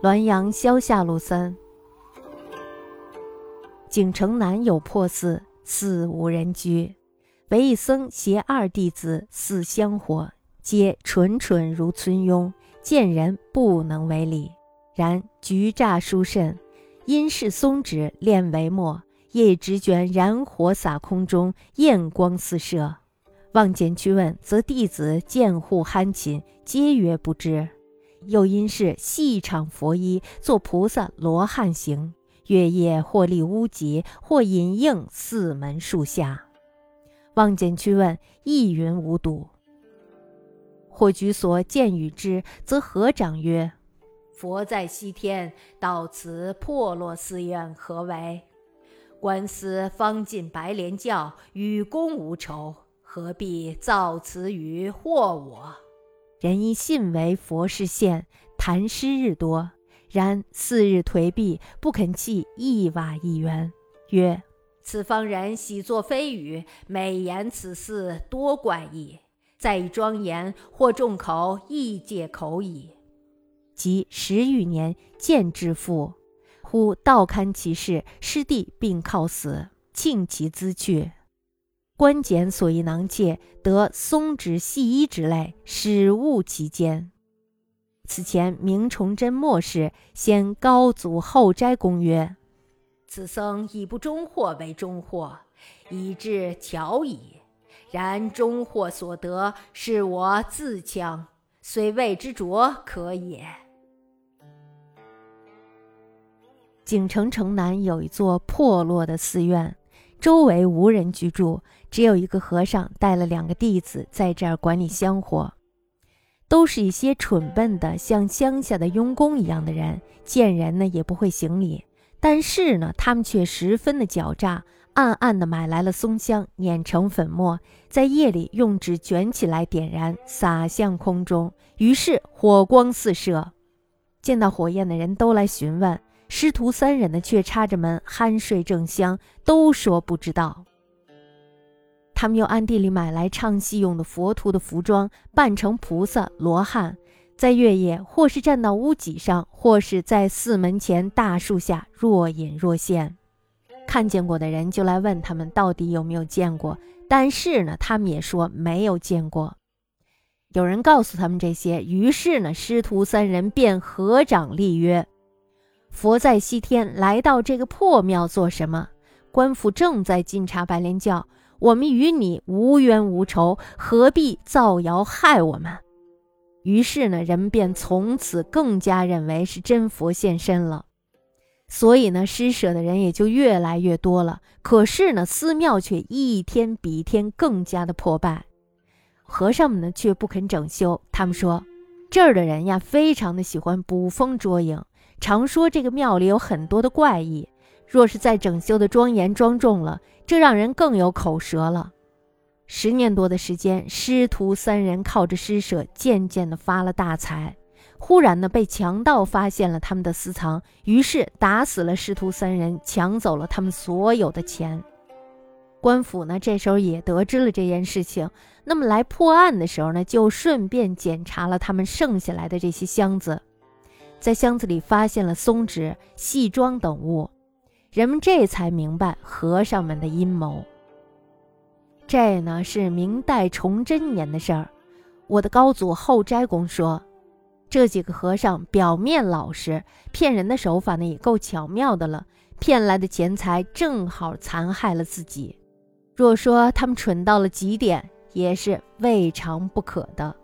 滦阳萧下路三。景城南有破寺，寺无人居。唯一僧携二弟子四香火，皆蠢蠢如村庸，见人不能为礼。然菊乍殊甚，因是松脂炼为末，夜直卷燃火洒空中，焰光四射。望见去问，则弟子见户酣寝，皆曰不知。又因是细场佛衣，做菩萨罗汉行，月夜或立屋脊，或隐应四门树下。望见去问，亦云无睹。或居所见与之，则合掌曰：“佛在西天，到此破落寺院，何为？观思方进白莲教，与公无仇，何必造此语惑我？”人因信为佛事现，谈诗日多。然四日颓壁，不肯弃一瓦一元。曰：“此方人喜作非语，美言此寺多怪异。再以庄严，或众口亦借口矣。”及十余年，见之父，忽道堪其事，师弟并靠死，庆其资去。官检所以囊窃，得松脂细衣之类，始物其间。此前明崇祯末世，先高祖后斋公曰：“此僧以不中货为中货，以致巧矣。然中货所得，是我自强，虽谓之拙可也。”景城城南有一座破落的寺院。周围无人居住，只有一个和尚带了两个弟子在这儿管理香火，都是一些蠢笨的，像乡下的佣工一样的人，见人呢也不会行礼。但是呢，他们却十分的狡诈，暗暗的买来了松香，碾成粉末，在夜里用纸卷起来点燃，撒向空中，于是火光四射。见到火焰的人都来询问。师徒三人呢，却插着门酣睡正香，都说不知道。他们又暗地里买来唱戏用的佛徒的服装，扮成菩萨罗汉，在月夜或是站到屋脊上，或是在寺门前大树下若隐若现。看见过的人就来问他们到底有没有见过，但是呢，他们也说没有见过。有人告诉他们这些，于是呢，师徒三人便合掌立约。佛在西天，来到这个破庙做什么？官府正在晋察白莲教，我们与你无冤无仇，何必造谣害我们？于是呢，人们便从此更加认为是真佛现身了。所以呢，施舍的人也就越来越多了。可是呢，寺庙却一天比一天更加的破败。和尚们呢，却不肯整修。他们说，这儿的人呀，非常的喜欢捕风捉影。常说这个庙里有很多的怪异，若是再整修的庄严庄重了，这让人更有口舌了。十年多的时间，师徒三人靠着施舍，渐渐的发了大财。忽然呢，被强盗发现了他们的私藏，于是打死了师徒三人，抢走了他们所有的钱。官府呢，这时候也得知了这件事情，那么来破案的时候呢，就顺便检查了他们剩下来的这些箱子。在箱子里发现了松脂、细装等物，人们这才明白和尚们的阴谋。这呢是明代崇祯年的事儿。我的高祖后斋公说，这几个和尚表面老实，骗人的手法呢也够巧妙的了。骗来的钱财正好残害了自己。若说他们蠢到了极点，也是未尝不可的。